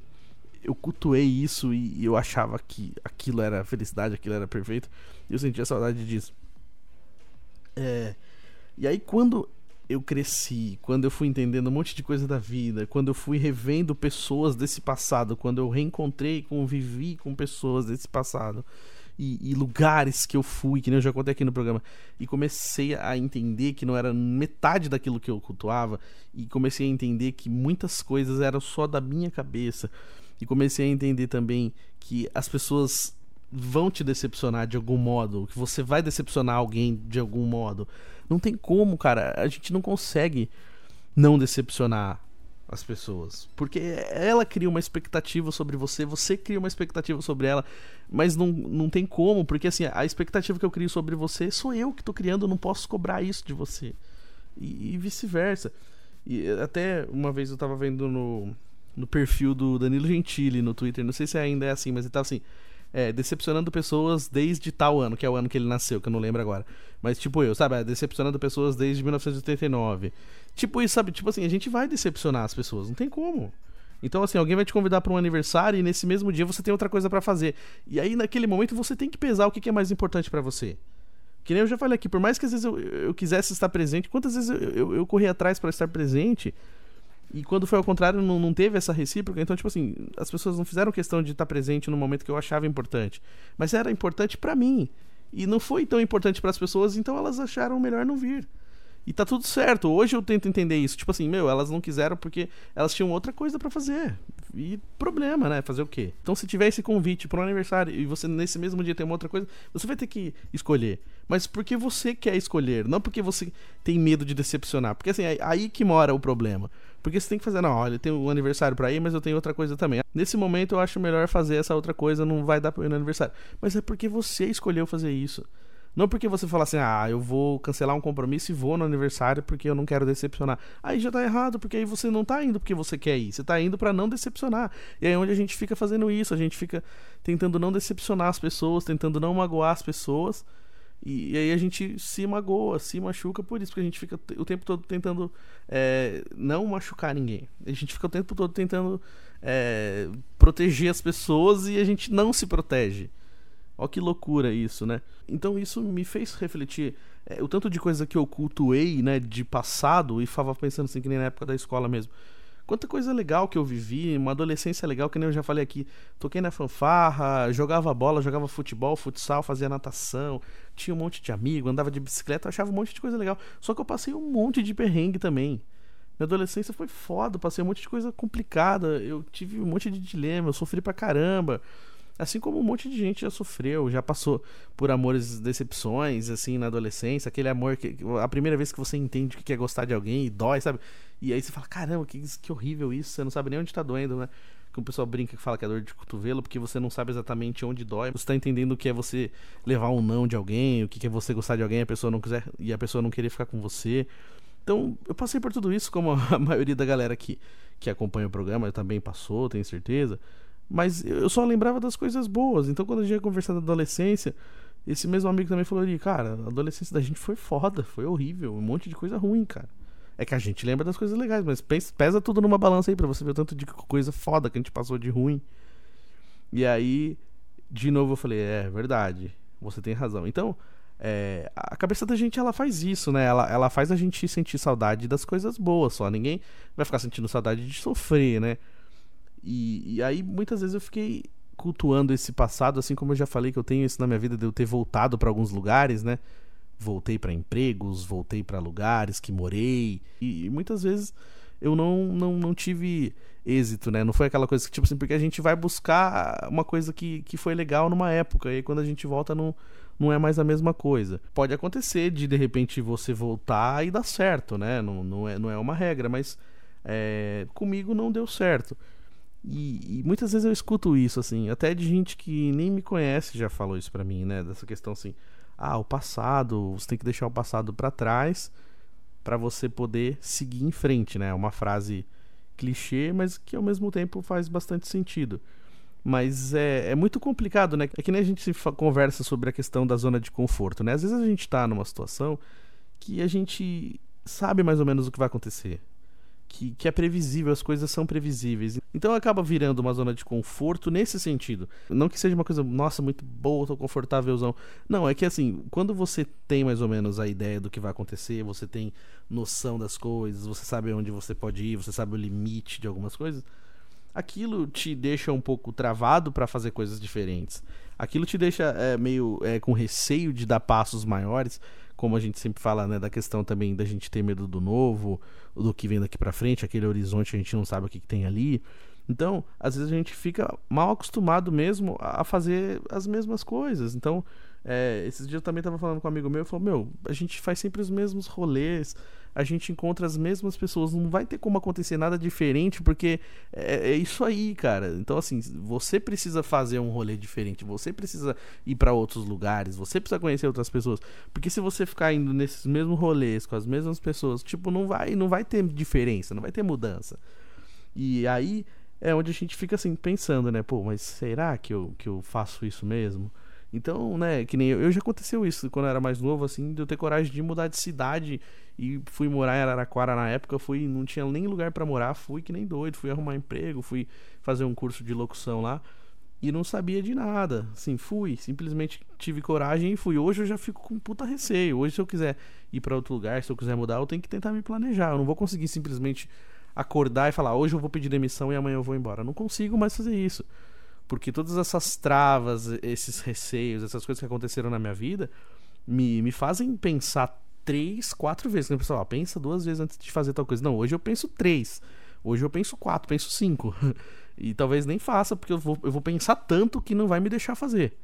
eu cultuei isso e eu achava que aquilo era felicidade, aquilo era perfeito. E eu sentia saudade disso. É, e aí quando eu cresci, quando eu fui entendendo um monte de coisa da vida, quando eu fui revendo pessoas desse passado, quando eu reencontrei, convivi com pessoas desse passado e, e, lugares que eu fui, que nem eu já contei aqui no programa, e comecei a entender que não era metade daquilo que eu cultuava, e comecei a entender que muitas coisas eram só da minha cabeça, e comecei a entender também que as pessoas vão te decepcionar de algum modo, que você vai decepcionar alguém de algum modo. Não tem como, cara. A gente não consegue não decepcionar as pessoas. Porque ela cria uma expectativa sobre você, você cria uma expectativa sobre ela, mas não, não tem como, porque assim, a expectativa que eu crio sobre você sou eu que tô criando, não posso cobrar isso de você. E, e vice-versa. E até uma vez eu tava vendo no, no perfil do Danilo Gentili no Twitter, não sei se ainda é assim, mas ele tava assim é, decepcionando pessoas desde tal ano, que é o ano que ele nasceu, que eu não lembro agora. Mas tipo eu, sabe? É, decepcionando pessoas desde 1989. Tipo isso, sabe? Tipo assim, a gente vai decepcionar as pessoas, não tem como. Então, assim, alguém vai te convidar para um aniversário e nesse mesmo dia você tem outra coisa para fazer. E aí, naquele momento, você tem que pesar o que, é mais importante para você. Que nem eu já falei aqui, por mais que às vezes eu, eu quisesse estar presente, quantas vezes eu, eu, eu corri atrás para estar presente e quando foi ao contrário, não, não teve essa recíproca. Então, tipo assim, as pessoas não fizeram questão de estar presente no momento que eu achava importante. Mas era importante para mim. E não foi tão importante para as pessoas, então elas acharam melhor não vir. E tá tudo certo. Hoje eu tento entender isso. Tipo assim, meu, elas não quiseram porque elas tinham outra coisa para fazer. E problema, né? Fazer o quê? Então, se tiver esse convite para um aniversário e você nesse mesmo dia tem uma outra coisa, você vai ter que escolher. Mas porque você quer escolher, não porque você tem medo de decepcionar. Porque assim, é aí que mora o problema. Porque você tem que fazer, não, olha, tenho um aniversário para ir, mas eu tenho outra coisa também. Nesse momento eu acho melhor fazer essa outra coisa, não vai dar pra ir no aniversário. Mas é porque você escolheu fazer isso. Não porque você fala assim, ah, eu vou cancelar um compromisso e vou no aniversário porque eu não quero decepcionar. Aí já tá errado, porque aí você não tá indo porque você quer ir, você tá indo para não decepcionar. E aí é onde a gente fica fazendo isso, a gente fica tentando não decepcionar as pessoas, tentando não magoar as pessoas. E, e, aí a gente se magoa, se machuca por isso, porque a gente fica o tempo todo tentando é, não machucar ninguém. A gente fica o tempo todo tentando é, proteger as pessoas e a gente não se protege. Olha que loucura isso, né? Então isso me fez refletir é, o tanto de coisa que eu cultuei, né, de passado e estava pensando assim que nem na época da escola mesmo. Quanta coisa legal que eu vivi, uma adolescência legal, que nem eu já falei aqui. Toquei na fanfarra, jogava bola, jogava futebol, futsal, fazia natação, tinha um monte de amigo, andava de bicicleta, achava um monte de coisa legal. Só que eu passei um monte de perrengue também. Minha adolescência foi foda, passei um monte de coisa complicada, eu tive um monte de dilema, eu sofri pra caramba. Assim como um monte de gente já sofreu, já passou por amores, decepções, assim, na adolescência, aquele amor que. A primeira vez que você entende o que é gostar de alguém e dói, sabe? E aí você fala, caramba, que, que horrível isso, você não sabe nem onde tá doendo, né? Que o pessoal brinca que fala que é dor de cotovelo, porque você não sabe exatamente onde dói. Você tá entendendo o que é você levar um não de alguém, o que é você gostar de alguém, a pessoa não quiser e a pessoa não querer ficar com você. Então, eu passei por tudo isso, como a maioria da galera que, que acompanha o programa também passou, tenho certeza. Mas eu só lembrava das coisas boas. Então, quando a gente ia conversar da adolescência, esse mesmo amigo também falou ali, cara, a adolescência da gente foi foda, foi horrível, um monte de coisa ruim, cara. É que a gente lembra das coisas legais, mas pesa tudo numa balança aí pra você ver o tanto de coisa foda que a gente passou de ruim. E aí, de novo, eu falei, é verdade, você tem razão. Então, é, a cabeça da gente ela faz isso, né? Ela, ela faz a gente sentir saudade das coisas boas só. Ninguém vai ficar sentindo saudade de sofrer, né? E, e aí muitas vezes eu fiquei cultuando esse passado, assim como eu já falei que eu tenho isso na minha vida de eu ter voltado para alguns lugares, né? Voltei para empregos, voltei para lugares que morei e, e, muitas vezes eu não, não, não tive êxito, né? Não foi aquela coisa que tipo assim, porque a gente vai buscar uma coisa que, que foi legal numa época e quando a gente volta não não é mais a mesma coisa. Pode acontecer de de repente você voltar e dar certo, né? Não, não, é, não é uma regra, mas é, comigo não deu certo. E, e, muitas vezes eu escuto isso, assim, até de gente que nem me conhece já falou isso pra mim, né? Dessa questão assim, ah, o passado, você tem que deixar o passado para trás para você poder seguir em frente, né? É uma frase clichê, mas que ao mesmo tempo faz bastante sentido. Mas é, é muito complicado, né? É que nem a gente conversa sobre a questão da zona de conforto, né? Às vezes a gente tá numa situação que a gente sabe mais ou menos o que vai acontecer que, que é previsível, as coisas são previsíveis. Então acaba virando uma zona de conforto nesse sentido. Não que seja uma coisa, nossa, muito boa, tô confortávelzão. Não, é que assim, quando você tem mais ou menos a ideia do que vai acontecer, você tem noção das coisas, você sabe onde você pode ir, você sabe o limite de algumas coisas, aquilo te deixa um pouco travado para fazer coisas diferentes. Aquilo te deixa é, meio é, com receio de dar passos maiores como a gente sempre fala, né, da questão também da gente ter medo do novo, do que vem daqui para frente, aquele horizonte a gente não sabe o que, que, tem ali. Então, às vezes a gente fica mal acostumado mesmo a fazer as mesmas coisas. Então, é, esses dias eu também estava falando com um amigo meu, falou, meu, a gente faz sempre os mesmos rolês, a gente encontra as mesmas pessoas, não vai ter como acontecer nada diferente, porque é, é isso aí, cara. Então, assim, você precisa fazer um rolê diferente, você precisa ir para outros lugares, você precisa conhecer outras pessoas, porque se você ficar indo nesses mesmos rolês com as mesmas pessoas, tipo, não vai, não vai ter diferença, não vai ter mudança. E aí é onde a gente fica assim pensando, né? Pô, mas será que eu, que eu faço isso mesmo? Então, né, que nem eu, eu já aconteceu isso quando eu era mais novo, assim, de eu ter coragem de mudar de cidade e fui morar em Araraquara na época, fui, não tinha nem lugar para morar, fui que nem doido, fui arrumar emprego, fui fazer um curso de locução lá e não sabia de nada. Assim, fui, simplesmente tive coragem e fui. Hoje eu já fico com puta receio. Hoje se eu quiser ir para outro lugar, se eu quiser mudar, eu tenho que tentar me planejar. Eu não vou conseguir simplesmente acordar e falar, hoje eu vou pedir demissão e amanhã eu vou embora. Eu não consigo mais fazer isso. Porque todas essas travas, esses receios, essas coisas que aconteceram na minha vida, me, me fazem pensar três, quatro vezes. O pessoal, pensa duas vezes antes de fazer tal coisa. Não, hoje eu penso três. Hoje eu penso quatro, penso cinco. e talvez nem faça, porque eu vou, eu vou pensar tanto que não vai me deixar fazer.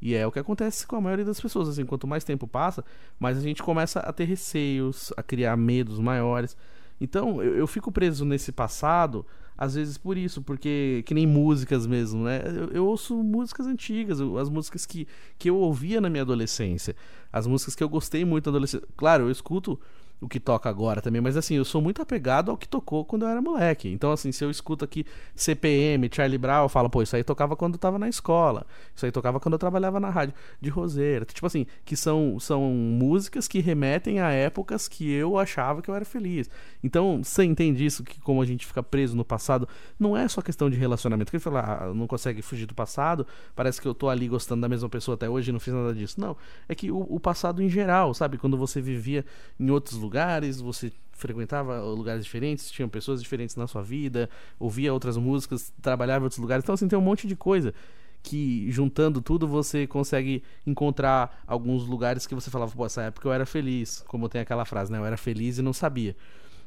E é o que acontece com a maioria das pessoas. Assim, quanto mais tempo passa, mais a gente começa a ter receios, a criar medos maiores. Então, eu, eu fico preso nesse passado às vezes por isso, porque que nem músicas mesmo, né? Eu, eu, ouço músicas antigas, as músicas que, que eu ouvia na minha adolescência, as músicas que eu gostei muito na adolescência. Claro, eu escuto o que toca agora também, mas assim, eu sou muito apegado ao que tocou quando eu era moleque. Então, assim, se eu escuto aqui CPM, Charlie Brown, eu falo, pô, isso aí tocava quando eu tava na escola, isso aí tocava quando eu trabalhava na rádio de Roseira. Tipo assim, que são, são músicas que remetem a épocas que eu achava que eu era feliz. Então, você entende isso, que como a gente fica preso no passado, não é só questão de relacionamento. Que ele fala, ah, não consegue fugir do passado, parece que eu tô ali gostando da mesma pessoa até hoje e não fiz nada disso. Não, é que o, o passado em geral, sabe? Quando você vivia em outros lugares, você frequentava lugares diferentes, tinham pessoas diferentes na sua vida, ouvia outras músicas, trabalhava em outros lugares. Então, assim, tem um monte de coisa que juntando tudo você consegue encontrar alguns lugares que você falava, pô, essa época eu era feliz, como tem aquela frase, né? Eu era feliz e não sabia.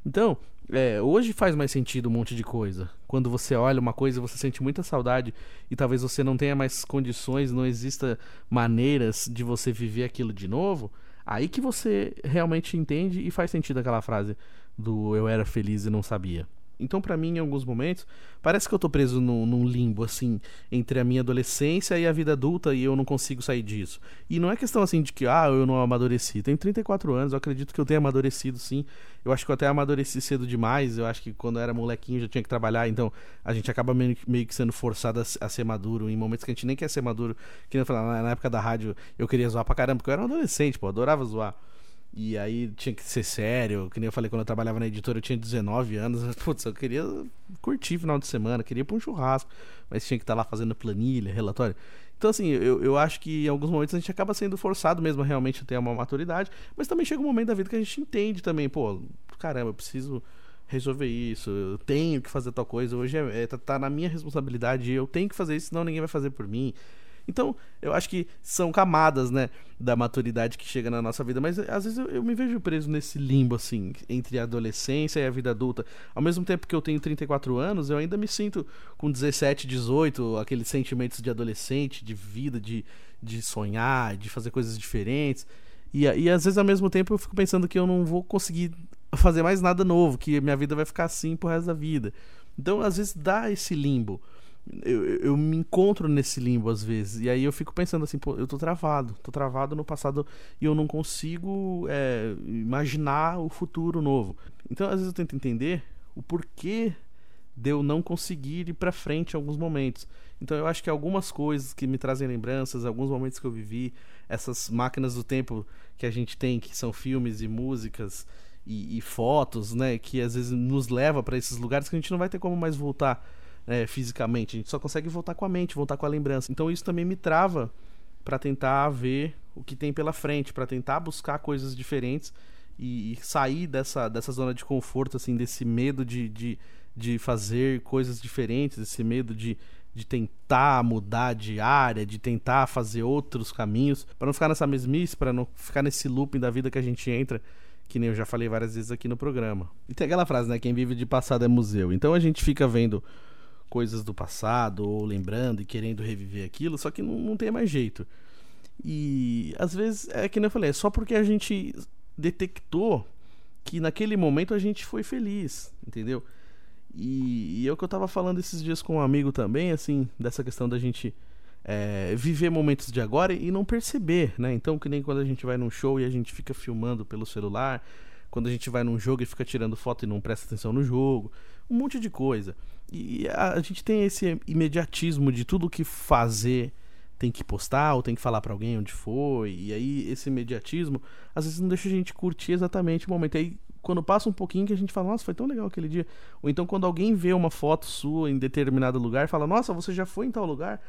Então, é, hoje faz mais sentido um monte de coisa. Quando você olha uma coisa, você sente muita saudade e talvez você não tenha mais condições, não exista maneiras de você viver aquilo de novo. Aí que você realmente entende e faz sentido aquela frase do eu era feliz e não sabia. Então, para mim, em alguns momentos, parece que eu tô preso num, limbo, assim, entre a minha adolescência e a vida adulta e eu não consigo sair disso. E não é questão, assim, de que, ah, eu não amadureci. Tenho 34 anos, eu acredito que eu tenha amadurecido, sim. Eu acho que eu até amadureci cedo demais. Eu acho que quando eu era molequinho já tinha que trabalhar, então a gente acaba meio, meio que sendo forçado a, a, ser maduro em momentos que a gente nem quer ser maduro. Que nem eu na época da rádio eu queria zoar pra caramba, porque eu era um adolescente, pô, adorava zoar. E aí tinha que ser sério, que nem eu falei quando eu trabalhava na editora, eu tinha 19 anos. Putz, eu queria curtir final de semana, queria ir pra um churrasco, mas tinha que estar tá lá fazendo planilha, relatório. Então, assim, eu, eu acho que em alguns momentos a gente acaba sendo forçado mesmo a realmente ter uma maturidade, mas também chega um momento da vida que a gente entende também, pô, caramba, eu preciso resolver isso, eu tenho que fazer tal coisa, hoje é, é tá, tá na minha responsabilidade, eu tenho que fazer isso, senão ninguém vai fazer por mim. Então, eu acho que são camadas, né, da maturidade que chega na nossa vida, mas às vezes eu, eu, me vejo preso nesse limbo, assim, entre a adolescência e a vida adulta. Ao mesmo tempo que eu tenho 34 anos, eu ainda me sinto com 17, 18, aqueles sentimentos de adolescente, de vida, de, de sonhar, de fazer coisas diferentes. E, e às vezes, ao mesmo tempo, eu fico pensando que eu não vou conseguir fazer mais nada novo, que minha vida vai ficar assim pro resto da vida. Então, às vezes, dá esse limbo. Eu, eu me encontro nesse limbo às vezes. E aí eu fico pensando assim, pô, eu tô travado. Tô travado no passado e eu não consigo é, imaginar o futuro novo. Então, às vezes eu tento entender o porquê de eu não conseguir ir para frente em alguns momentos. Então eu acho que algumas coisas que me trazem lembranças, alguns momentos que eu vivi, essas máquinas do tempo que a gente tem, que são filmes e músicas e, e fotos, né, que às vezes nos leva para esses lugares que a gente não vai ter como mais voltar né, fisicamente. A gente só consegue voltar com a mente, voltar com a lembrança. Então isso também me trava para tentar ver o que tem pela frente, para tentar buscar coisas diferentes e, e, sair dessa, dessa zona de conforto, assim, desse medo de, de, de fazer coisas diferentes, esse medo de de tentar mudar de área, de tentar fazer outros caminhos, para não ficar nessa mesmice, para não ficar nesse looping da vida que a gente entra, que nem eu já falei várias vezes aqui no programa. E tem aquela frase, né, quem vive de passado é museu. Então a gente fica vendo coisas do passado ou lembrando e querendo reviver aquilo, só que não, não tem mais jeito. E às vezes é que nem eu falei, é só porque a gente detectou que naquele momento a gente foi feliz, entendeu? E, e é o que eu tava falando esses dias com um amigo também, assim, dessa questão da gente é, viver momentos de agora e não perceber, né? Então, que nem quando a gente vai num show e a gente fica filmando pelo celular, quando a gente vai num jogo e fica tirando foto e não presta atenção no jogo, um monte de coisa. E a, gente tem esse imediatismo de tudo que fazer tem que postar ou tem que falar para alguém onde foi. E aí esse imediatismo às vezes não deixa a gente curtir exatamente o momento. Aí quando passa um pouquinho que a gente fala, nossa, foi tão legal aquele dia. Ou então quando alguém vê uma foto sua em determinado lugar, fala, nossa, você já foi em tal lugar.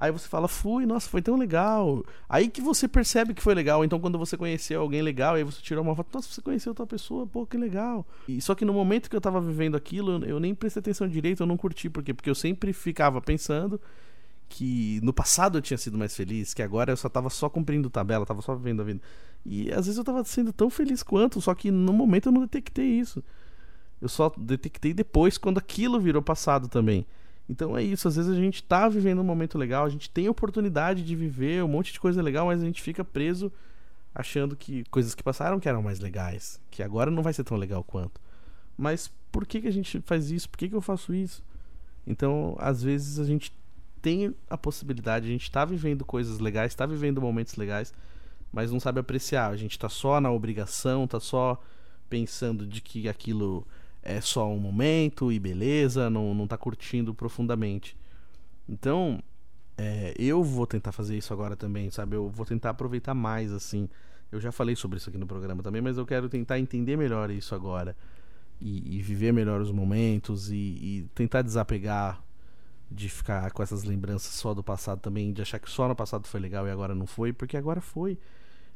Aí você fala, fui, nossa, foi tão legal. Aí que você percebe que foi legal. Então, quando você conheceu alguém legal, aí você tirou uma foto, nossa, você conheceu outra pessoa, pô, que legal. E só que no momento que eu tava vivendo aquilo, eu nem prestei atenção direito, eu não curti. Por quê? Porque eu sempre ficava pensando que no passado eu tinha sido mais feliz, que agora eu só tava só cumprindo tabela, tava só vivendo a vida. E às vezes eu tava sendo tão feliz quanto, só que no momento eu não detectei isso. Eu só detectei depois quando aquilo virou passado também. Então é isso, às vezes a gente tá vivendo um momento legal, a gente tem oportunidade de viver um monte de coisa legal, mas a gente fica preso achando que coisas que passaram que eram mais legais, que agora não vai ser tão legal quanto. Mas por que, que a gente faz isso? Por que, que eu faço isso? Então, às vezes a gente tem a possibilidade, a gente está vivendo coisas legais, está vivendo momentos legais, mas não sabe apreciar. A gente está só na obrigação, está só pensando de que aquilo é só um momento e beleza, não, não tá curtindo profundamente. Então, é, eu vou tentar fazer isso agora também, sabe? Eu vou tentar aproveitar mais, assim. Eu já falei sobre isso aqui no programa também, mas eu quero tentar entender melhor isso agora. E, e viver melhor os momentos e, e tentar desapegar de ficar com essas lembranças só do passado também, de achar que só no passado foi legal e agora não foi, porque agora foi,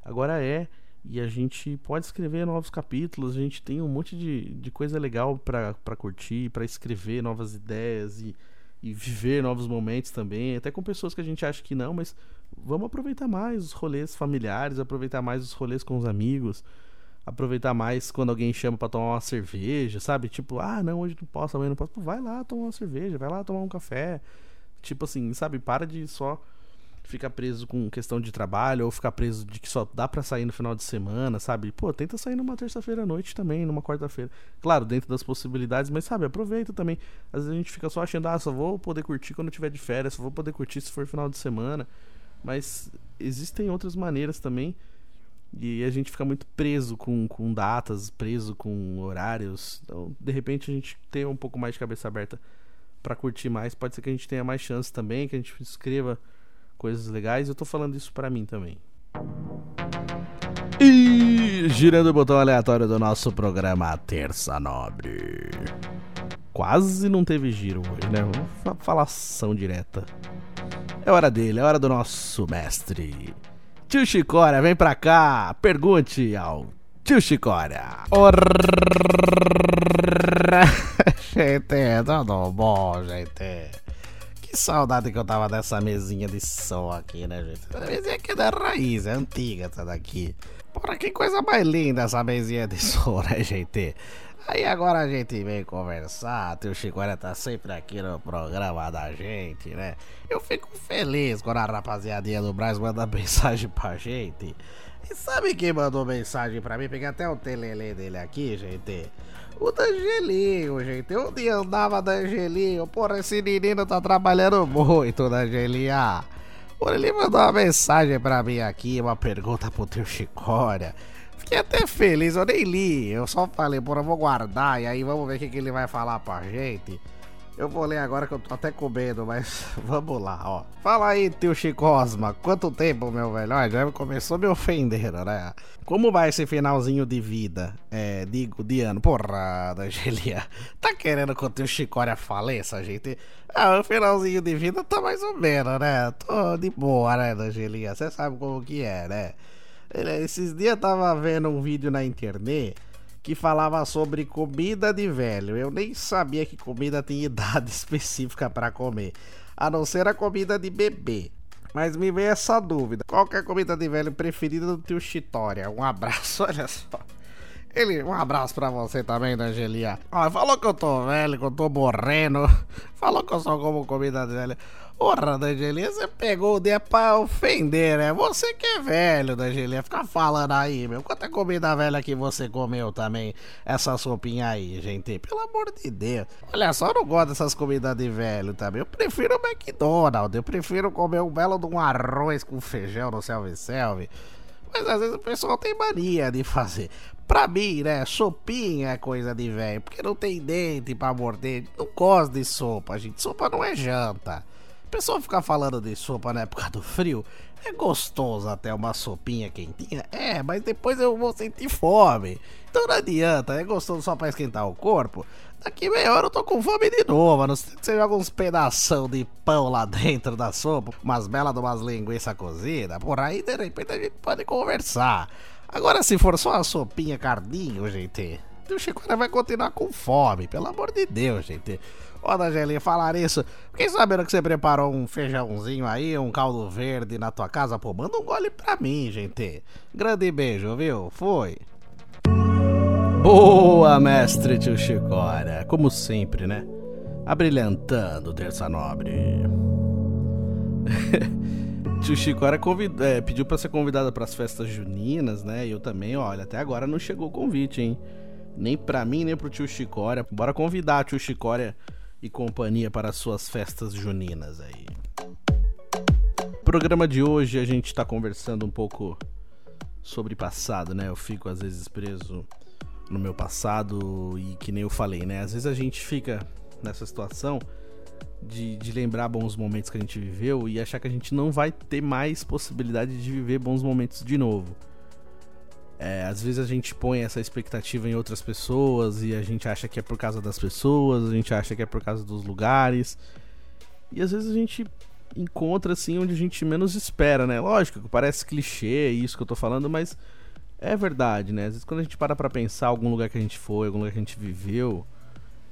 agora é, e a gente pode escrever novos capítulos, a gente tem um monte de, de coisa legal para curtir, para escrever novas ideias e, e viver novos momentos também, até com pessoas que a gente acha que não, mas vamos aproveitar mais os rolês familiares, aproveitar mais os rolês com os amigos aproveitar mais quando alguém chama para tomar uma cerveja, sabe? Tipo, ah, não, hoje não posso, amanhã não posso. Vai lá tomar uma cerveja, vai lá tomar um café. Tipo assim, sabe? Para de só ficar preso com questão de trabalho ou ficar preso de que só dá para sair no final de semana, sabe? Pô, tenta sair numa terça-feira à noite também, numa quarta-feira. Claro, dentro das possibilidades, mas sabe, aproveita também. Às vezes a gente fica só achando, ah, só vou poder curtir quando tiver de férias, só vou poder curtir se for final de semana. Mas existem outras maneiras também e a gente fica muito preso com, com datas, preso com horários. Então, de repente, a gente tem um pouco mais de cabeça aberta para curtir mais. Pode ser que a gente tenha mais chance também, que a gente escreva coisas legais. Eu tô falando isso para mim também. E girando o botão aleatório do nosso programa Terça Nobre. Quase não teve giro hoje, né? Vamos falação direta. É hora dele, é hora do nosso mestre. Tio Chicória, vem pra cá, pergunte ao Tio Chicória. Gente, tudo bom, gente? Que saudade que eu tava dessa mesinha de som aqui, né, gente? Essa mesinha aqui é da raiz, é antiga essa daqui. Porra, que coisa mais linda essa mesinha de som, né, gente? Aí agora a gente vem conversar, teu Chicória tá sempre aqui no programa da gente, né? Eu fico feliz quando a rapaziadinha do Braz manda mensagem pra gente. E sabe quem mandou mensagem pra mim? Peguei até o telele dele aqui, gente. O Dangelinho, gente. Eu nem andava Dangelinho. Porra, esse menino tá trabalhando muito, Dangelinha. Porra, ele mandou uma mensagem pra mim aqui, uma pergunta pro teu Chicória. Fiquei até feliz, eu nem li. Eu só falei, porra, vou guardar e aí vamos ver o que, que ele vai falar pra gente. Eu vou ler agora que eu tô até com medo, mas vamos lá, ó. Fala aí, tio Chicosma, quanto tempo, meu velho? Já começou me ofendendo, né? Como vai esse finalzinho de vida? É, digo, de ano. Porra, Angelia, tá querendo que o tio Chicória faleça, gente? Ah, o finalzinho de vida tá mais ou menos, né? Tô de boa, né, Angelia? Você sabe como que é, né? Esses dias eu tava vendo um vídeo na internet que falava sobre comida de velho. Eu nem sabia que comida tinha idade específica para comer, a não ser a comida de bebê. Mas me veio essa dúvida: qual é a comida de velho preferida do tio Chitória? Um abraço, olha só. Ele, um abraço pra você também, Angelia. Ó, falou que eu tô velho, que eu tô morrendo. Falou que eu só como comida de velho. Porra, Dangelia, você pegou o dia pra ofender, né? Você que é velho, Dangelia, fica falando aí, meu. Quanta comida velha que você comeu também, essa sopinha aí, gente? Pelo amor de Deus. Olha só, eu não gosto dessas comidas de velho também. Eu prefiro o McDonald's, eu prefiro comer um belo de um arroz com feijão no selve-selve. Mas às vezes o pessoal tem mania de fazer. Pra mim, né, sopinha é coisa de velho, porque não tem dente pra morder. Não gosto de sopa, gente. Sopa não é janta pessoa ficar falando de sopa na época do frio, é gostoso até uma sopinha quentinha. É, mas depois eu vou sentir fome. Então não adianta, é gostoso só pra esquentar o corpo. Daqui meia hora eu tô com fome de novo. A não você joga uns pedação de pão lá dentro da sopa, umas belas de umas linguiças cozidas. Por aí de repente a gente pode conversar. Agora, se for só uma sopinha cardinho, gente, o Chico vai continuar com fome, pelo amor de Deus, gente. Ô, Angelinha, falar isso. Fiquei sabendo que você preparou um feijãozinho aí, um caldo verde na tua casa. Pô, manda um gole pra mim, gente. Grande beijo, viu? Foi. Boa, mestre tio Chicória. Como sempre, né? Abrilhantando Terça Nobre. tio Chicória convid... é, pediu pra ser convidada pras festas juninas, né? E eu também, olha, até agora não chegou o convite, hein? Nem pra mim, nem pro tio Chicória. Bora convidar o tio Chicória e companhia para suas festas juninas aí. Programa de hoje a gente está conversando um pouco sobre passado, né? Eu fico às vezes preso no meu passado e que nem eu falei, né? Às vezes a gente fica nessa situação de, de lembrar bons momentos que a gente viveu e achar que a gente não vai ter mais possibilidade de viver bons momentos de novo. É, às vezes a gente põe essa expectativa em outras pessoas e a gente acha que é por causa das pessoas, a gente acha que é por causa dos lugares. E às vezes a gente encontra assim onde a gente menos espera, né? Lógico que parece clichê isso que eu tô falando, mas é verdade, né? Às vezes quando a gente para pra pensar algum lugar que a gente foi, algum lugar que a gente viveu,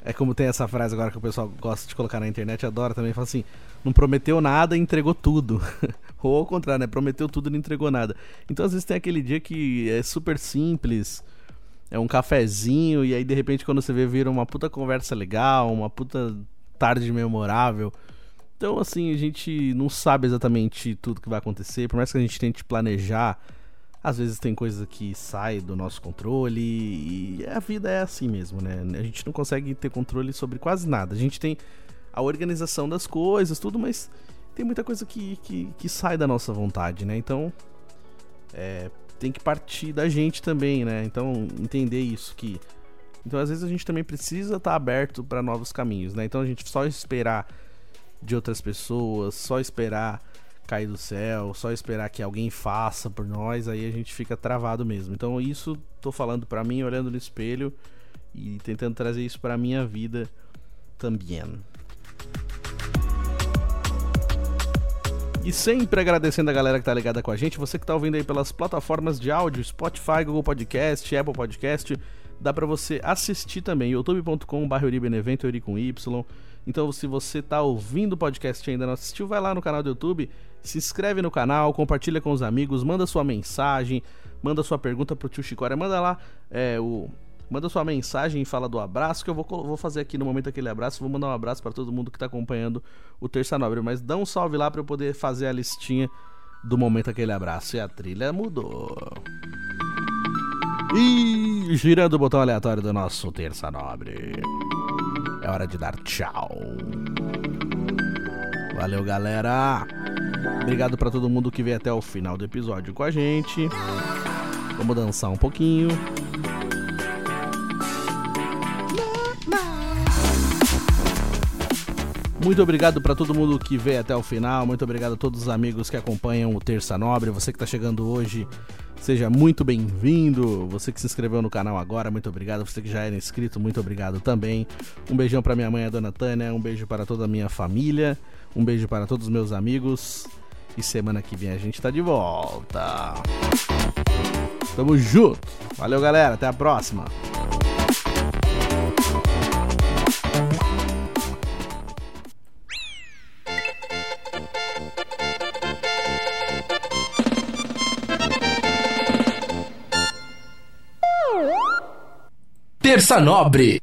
é como tem essa frase agora que o pessoal gosta de colocar na internet, adora também, fala assim: não prometeu nada e entregou tudo. Ou ao contrário, né? Prometeu tudo e não entregou nada. Então às vezes tem aquele dia que é super simples, é um cafezinho, e aí de repente quando você vê, vira uma puta conversa legal, uma puta tarde memorável. Então assim, a gente não sabe exatamente tudo que vai acontecer, por mais que a gente tente planejar às vezes tem coisa que sai do nosso controle e a vida é assim mesmo, né? A gente não consegue ter controle sobre quase nada. A gente tem a organização das coisas, tudo, mas tem muita coisa que, que, que sai da nossa vontade, né? Então, é, tem que partir da gente também, né? Então, entender isso que. Então, às vezes a gente também precisa estar tá aberto para novos caminhos, né? Então, a gente só esperar de outras pessoas, só esperar cair do céu, só esperar que alguém faça por nós, aí a gente fica travado mesmo. Então isso tô falando para mim, olhando no espelho e tentando trazer isso para minha vida também. E sempre agradecendo a galera que tá ligada com a gente, você que tá ouvindo aí pelas plataformas de áudio, Spotify, Google Podcast, Apple Podcast, dá para você assistir também, youtube.com.br Euribenevento, Euri com Y. Então, se você tá ouvindo o podcast e ainda não assistiu, vai lá no canal do YouTube, se inscreve no canal, compartilha com os amigos, manda sua mensagem, manda sua pergunta pro tio Chicória, manda lá é, o, Manda sua mensagem e fala do abraço, que eu vou, vou fazer aqui no momento aquele abraço. Vou mandar um abraço pra todo mundo que tá acompanhando o Terça Nobre. Mas dá um salve lá pra eu poder fazer a listinha do momento aquele abraço. E a trilha mudou. E girando o botão aleatório do nosso Terça Nobre. É hora de dar tchau. Valeu, galera. Obrigado pra todo mundo que veio até o final do episódio com a gente. Vamos dançar um pouquinho. Muito obrigado pra todo mundo que veio até o final. Muito obrigado a todos os amigos que acompanham o Terça Nobre. Você que tá chegando hoje, seja muito bem-vindo. Você que se inscreveu no canal agora, muito obrigado. Você que já era inscrito, muito obrigado também. Um beijão pra minha mãe, a dona Tânia. Um beijo para toda a minha família. Um beijo para todos os meus amigos. E semana que vem a gente tá de volta. Tamo junto. Valeu, galera. Até a próxima. Terça Nobre.